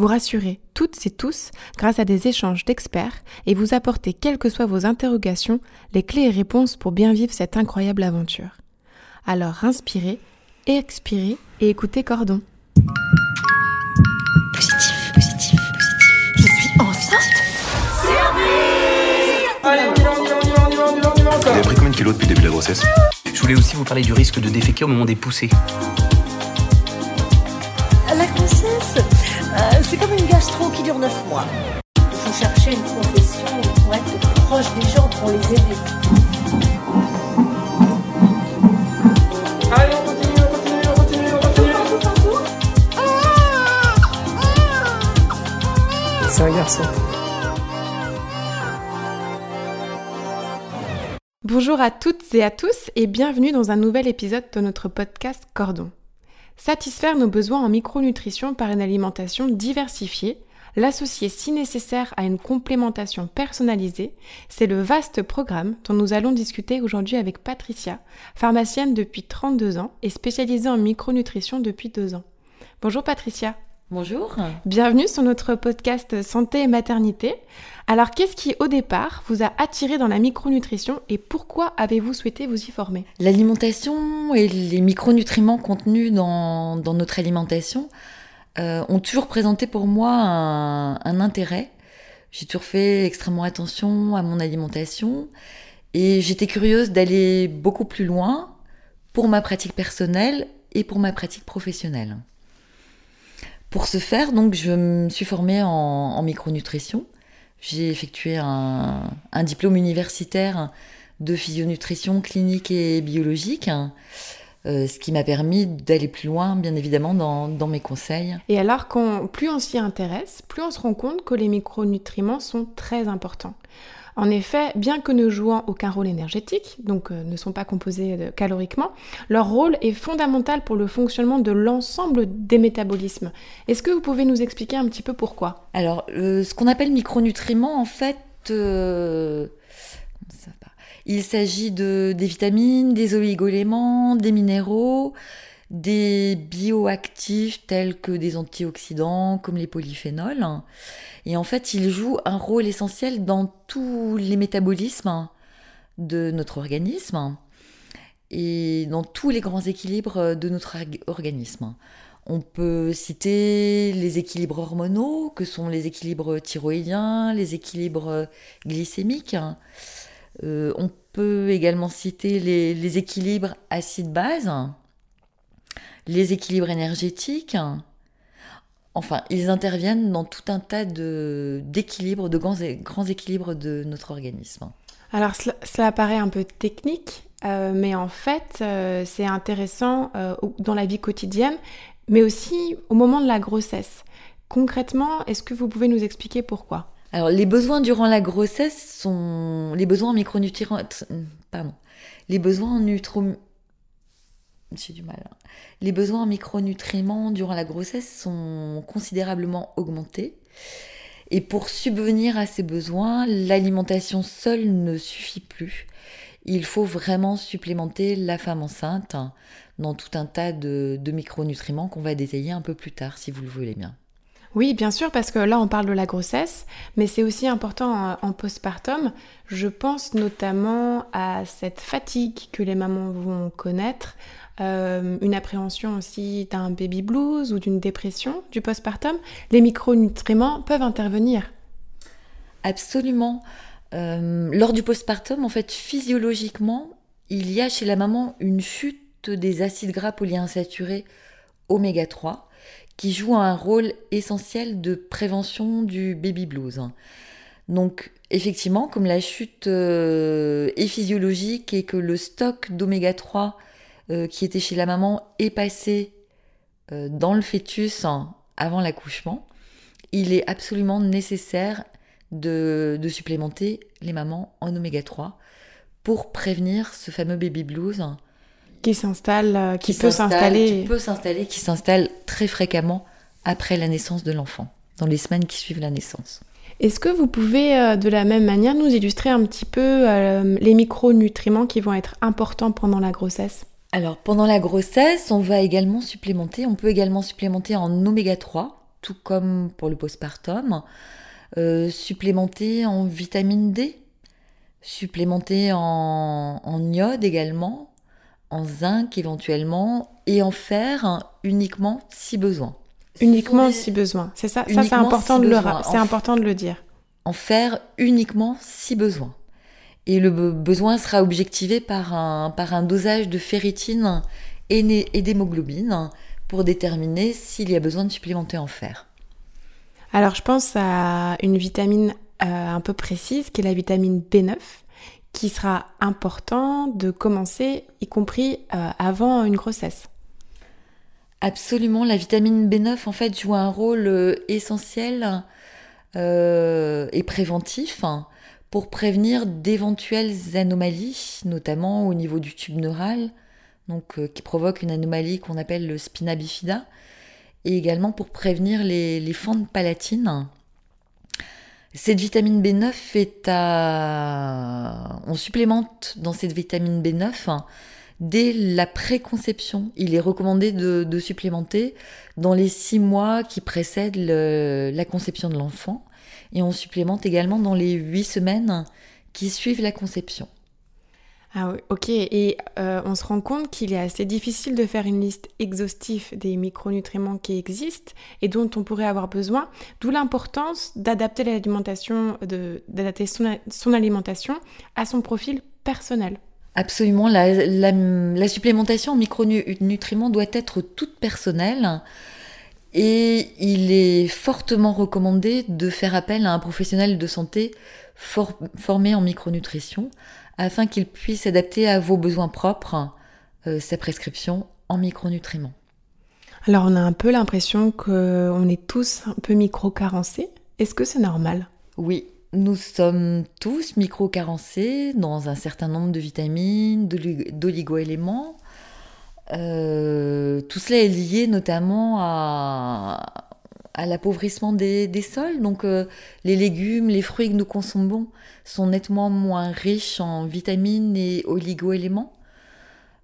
Vous rassurer toutes et tous grâce à des échanges d'experts et vous apporter, quelles que soient vos interrogations, les clés et réponses pour bien vivre cette incroyable aventure. Alors inspirez, expirez et écoutez Cordon. Positif, positif, positif. Je suis enceinte Allez, on y va, on y va, on y va, on y va, on y va, on y va, Vous avez pris combien de kilos depuis le début de la grossesse? Je voulais aussi vous parler du risque de déféquer au moment des poussées. La grossesse, euh, c'est comme une gastro qui dure 9 mois. Il faut chercher une profession pour être proche des gens, pour les aider. Allez, on continue, on continue, on continue, on continue. C'est un garçon. Bonjour à toutes et à tous et bienvenue dans un nouvel épisode de notre podcast Cordon. Satisfaire nos besoins en micronutrition par une alimentation diversifiée, l'associer si nécessaire à une complémentation personnalisée, c'est le vaste programme dont nous allons discuter aujourd'hui avec Patricia, pharmacienne depuis 32 ans et spécialisée en micronutrition depuis 2 ans. Bonjour Patricia. Bonjour. Bienvenue sur notre podcast Santé et Maternité. Alors, qu'est-ce qui, au départ, vous a attiré dans la micronutrition et pourquoi avez-vous souhaité vous y former? L'alimentation et les micronutriments contenus dans, dans notre alimentation euh, ont toujours présenté pour moi un, un intérêt. J'ai toujours fait extrêmement attention à mon alimentation et j'étais curieuse d'aller beaucoup plus loin pour ma pratique personnelle et pour ma pratique professionnelle. Pour ce faire, donc, je me suis formée en, micronutrition. J'ai effectué un, diplôme universitaire de physionutrition clinique et biologique, euh, ce qui m'a permis d'aller plus loin, bien évidemment, dans, mes conseils. Et alors, plus on s'y intéresse, plus on se rend compte que les micronutriments sont très importants. En effet, bien que ne jouant aucun rôle énergétique, donc euh, ne sont pas composés euh, caloriquement, leur rôle est fondamental pour le fonctionnement de l'ensemble des métabolismes. Est-ce que vous pouvez nous expliquer un petit peu pourquoi? Alors, euh, ce qu'on appelle micronutriments, en fait, il s'agit de, des vitamines, des oligoéléments, des minéraux, des bioactifs tels que des antioxydants comme les polyphénols. Et en fait, ils jouent un rôle essentiel dans tous les métabolismes de notre organisme et dans tous les grands équilibres de notre organisme. On peut citer les équilibres hormonaux, que sont les équilibres thyroïdiens, les équilibres glycémiques. Euh, on peut également citer les, les équilibres acide-base, les équilibres énergétiques. Enfin, ils interviennent dans tout un tas d'équilibres, de, de grands, grands, équilibres de notre organisme. Alors, cela, cela paraît un peu technique, euh, mais en fait, euh, c'est intéressant euh, dans la vie quotidienne, mais aussi au moment de la grossesse. Concrètement, est-ce que vous pouvez nous expliquer pourquoi? Alors, les besoins durant la grossesse sont les besoins en micronutriments. Pardon. Les besoins en nutro j'ai du mal. Les besoins en micronutriments durant la grossesse sont considérablement augmentés. Et pour subvenir à ces besoins, l'alimentation seule ne suffit plus. Il faut vraiment supplémenter la femme enceinte dans tout un tas de micronutriments qu'on va détailler un peu plus tard, si vous le voulez bien. Oui, bien sûr, parce que là, on parle de la grossesse, mais c'est aussi important en, en postpartum. Je pense notamment à cette fatigue que les mamans vont connaître, euh, une appréhension aussi d'un baby blues ou d'une dépression du postpartum. Les micronutriments peuvent intervenir. Absolument. Euh, lors du postpartum, en fait, physiologiquement, il y a chez la maman une chute des acides gras polyinsaturés oméga 3 qui joue un rôle essentiel de prévention du baby blues. Donc effectivement, comme la chute euh, est physiologique et que le stock d'oméga 3 euh, qui était chez la maman est passé euh, dans le fœtus hein, avant l'accouchement, il est absolument nécessaire de, de, supplémenter les mamans en oméga 3 pour prévenir ce fameux baby blues Qui s'installe, euh, qui, peut s'installe- s'installer. qui peut s'installer, qui s'installe très fréquemment après la naissance de l'enfant, dans les semaines qui suivent la naissance. Est-ce que vous pouvez euh, de la même manière nous illustrer un petit peu euh, les micronutriments qui vont être importants pendant la grossesse? Alors pendant la grossesse, on va également supplémenter, on peut également supplémenter en oméga 3, tout comme pour le postpartum, euh, supplémenter en vitamine D, supplémenter en, en iode également, en zinc éventuellement, et en fer hein, uniquement si besoin. Uniquement si besoin. C'est ça, ça c'est important, si de le besoin. c'est important de le dire. en faire uniquement si besoin. Et le be- besoin sera objectivé par un, par un dosage de ferritine et, né- et d'hémoglobine pour déterminer s'il y a besoin de supplémenter en fer. Alors je pense à une vitamine euh, un peu précise qui est la vitamine B9 qui sera important de commencer y compris euh, avant une grossesse. Absolument, la vitamine B9 en fait joue un rôle euh, essentiel euh, et préventif hein, pour prévenir d'éventuelles anomalies, notamment au niveau du tube neural, qui provoque une anomalie qu'on appelle le spina bifida, et également pour prévenir les fentes palatines. Cette vitamine B9 est à... On supplémente dans cette vitamine B9 hein, dès la préconception. Il est recommandé de, de supplémenter dans les six mois qui précèdent la conception de l'enfant. Et on supplémente également dans les huit semaines qui suivent la conception. Ah oui, ok. Et euh, on se rend compte qu'il est assez difficile de faire une liste exhaustive des micronutriments qui existent et dont on pourrait avoir besoin, d'où l'importance d'adapter l'alimentation, d'adapter son, son alimentation à son profil personnel. Absolument, la, la- supplémentation en micronutriments doit être toute personnelle et il est fortement recommandé de faire appel à un professionnel de santé for- formé en micronutrition afin qu'il puisse adapter à vos besoins propres euh, sa prescription en micronutriments. Alors on a un peu l'impression qu'on est tous un peu micro-carencés. Est-ce que c'est normal? Oui, nous sommes tous micro-carencés dans un certain nombre de vitamines, d'oli- d'oligo-éléments. Euh, tout cela est lié notamment à, à l'appauvrissement des, sols. Donc euh, les légumes, les fruits que nous consommons sont nettement moins riches en vitamines et oligo-éléments.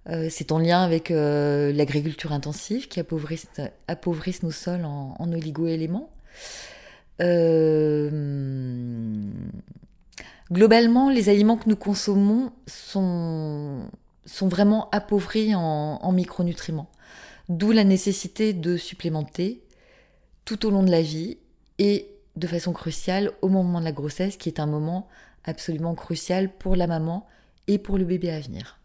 Euh, c'est en lien avec euh, l'agriculture intensive qui appauvrisse, appauvrisse nos sols en, en oligo-éléments. Euh, globalement, les aliments que nous consommons sont, sont vraiment appauvris en micronutriments. D'où la nécessité de supplémenter tout au long de la vie et de façon cruciale au moment de la grossesse, qui est un moment absolument crucial pour la maman et pour le bébé à venir.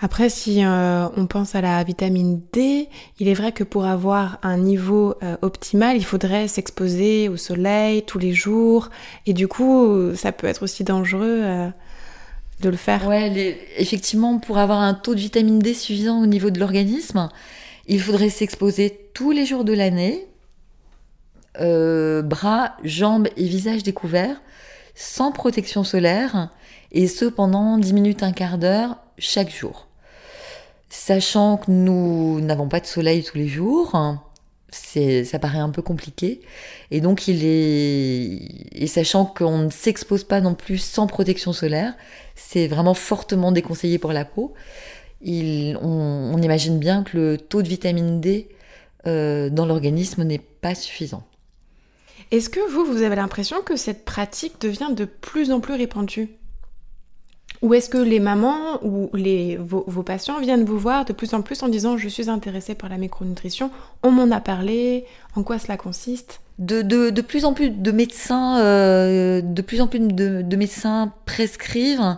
Après, si euh, on pense à la vitamine D, il est vrai que pour avoir un niveau euh, optimal, il faudrait s'exposer au soleil tous les jours. Et du coup, ça peut être aussi dangereux euh, de le faire. Ouais, les- effectivement, pour avoir un taux de vitamine D suffisant au niveau de l'organisme, il faudrait s'exposer tous les jours de l'année, euh, bras, jambes et visage découverts, sans protection solaire, et ce pendant 10 minutes, un quart d'heure chaque jour. Sachant que nous n'avons pas de soleil tous les jours, ça paraît un peu compliqué. Et donc, il est. Et sachant qu'on ne s'expose pas non plus sans protection solaire, c'est vraiment fortement déconseillé pour la peau. On imagine bien que le taux de vitamine D euh, dans l'organisme n'est pas suffisant. Est-ce que vous, vous avez l'impression que cette pratique devient de plus en plus répandue? Ou est-ce que les mamans ou vos, patients viennent vous voir de plus en plus en disant je suis intéressée par la micronutrition, on m'en a parlé, en quoi cela consiste? De, plus en plus de médecins, euh, de médecins prescrivent,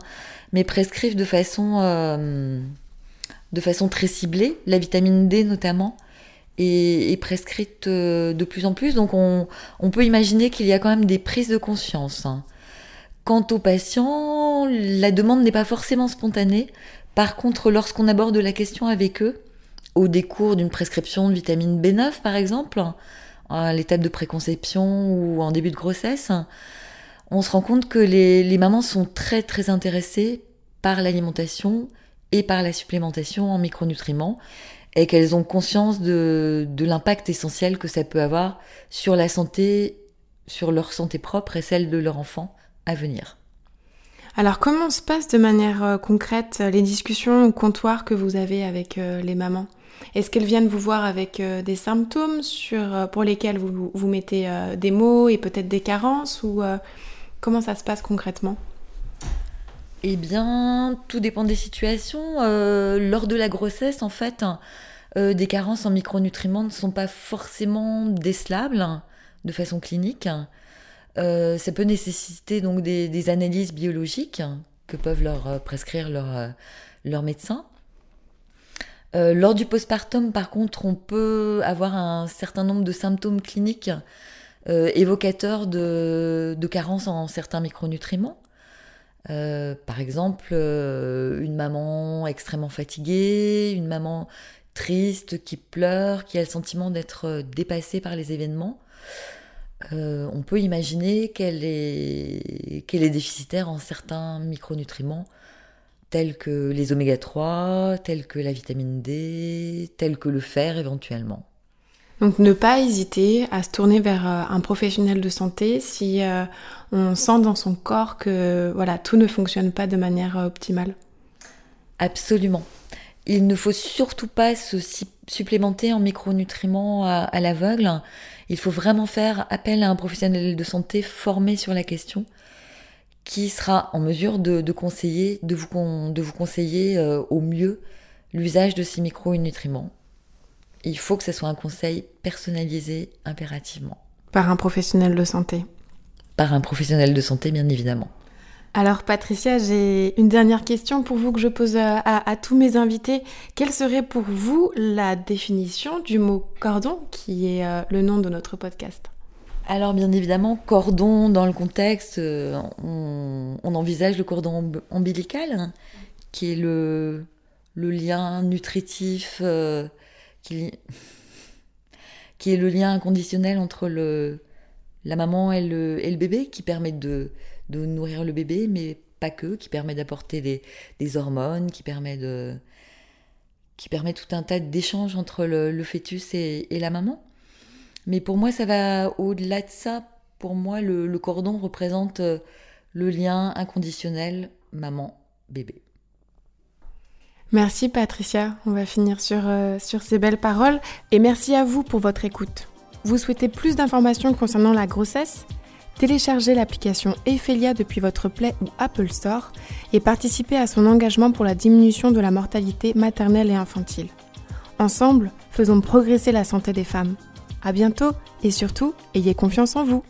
mais prescrivent de façon, euh, de façon très ciblée, la vitamine D notamment, est, prescrite euh, de plus en plus. Donc on, on peut imaginer qu'il y a quand même des prises de conscience. hein. Quant aux patients, la demande n'est pas forcément spontanée. Par contre, lorsqu'on aborde la question avec eux, au décours d'une prescription de vitamine B9 par exemple, à l'étape de préconception ou en début de grossesse, on se rend compte que les, les mamans sont très très intéressées par l'alimentation et par la supplémentation en micronutriments et qu'elles ont conscience de, de l'impact essentiel que ça peut avoir sur la santé, sur leur santé propre et celle de leur enfant à venir. Alors comment se passent de manière euh, concrète les discussions au comptoir que vous avez avec euh, les mamans? Est-ce qu'elles viennent vous voir avec euh, des symptômes sur, pour lesquels vous, vous mettez des mots et peut-être des carences ou comment ça se passe concrètement? Eh bien, tout dépend des situations. lors de la grossesse, en fait, des carences en micronutriments ne sont pas forcément décelables de façon clinique. Euh, ça peut nécessiter donc des, analyses biologiques que peuvent leur euh, prescrire leurs euh, leur médecins. lors du postpartum, par contre, on peut avoir un certain nombre de symptômes cliniques évocateurs de carences en certains micronutriments. par exemple, une maman extrêmement fatiguée, une maman triste qui pleure, qui a le sentiment d'être dépassée par les événements. Euh, on peut imaginer qu'elle est, qu'elle est déficitaire en certains micronutriments, tels que les oméga 3, tels que la vitamine D, tels que le fer éventuellement. Donc ne pas hésiter à se tourner vers euh, un professionnel de santé si euh, on sent dans son corps que voilà, tout ne fonctionne pas de manière optimale. Absolument. Il ne faut surtout pas se supplémenter en micronutriments à l'aveugle il faut vraiment faire appel à un professionnel de santé formé sur la question qui sera en mesure de, conseiller, de vous, de vous conseiller euh, au mieux l'usage de ces micronutriments. Il faut que ce soit un conseil personnalisé impérativement. Par un professionnel de santé. Par un professionnel de santé, bien évidemment. Alors Patricia, j'ai une dernière question pour vous que je pose à, tous mes invités. Quelle serait pour vous la définition du mot cordon qui est euh, le nom de notre podcast? Alors bien évidemment, cordon dans le contexte, euh, on, envisage le cordon ombilical, hein, qui est le, lien nutritif, euh, qui, qui, est le lien inconditionnel entre le, la maman et le, le bébé, qui permet de, nourrir le bébé, mais pas que, qui permet d'apporter des, hormones, qui permet de qui permet tout un tas d'échanges entre le, fœtus et, la maman. Mais pour moi, ça va au-delà de ça. Pour moi, le, cordon représente euh, le lien inconditionnel maman-bébé. Merci Patricia, on va finir euh, sur ces belles paroles et merci à vous pour votre écoute. Vous souhaitez plus d'informations concernant la grossesse? Téléchargez l'application Ephelia depuis votre Play ou Apple Store et participez à son engagement pour la diminution de la mortalité maternelle et infantile. Ensemble, faisons progresser la santé des femmes. À bientôt et surtout, ayez confiance en vous.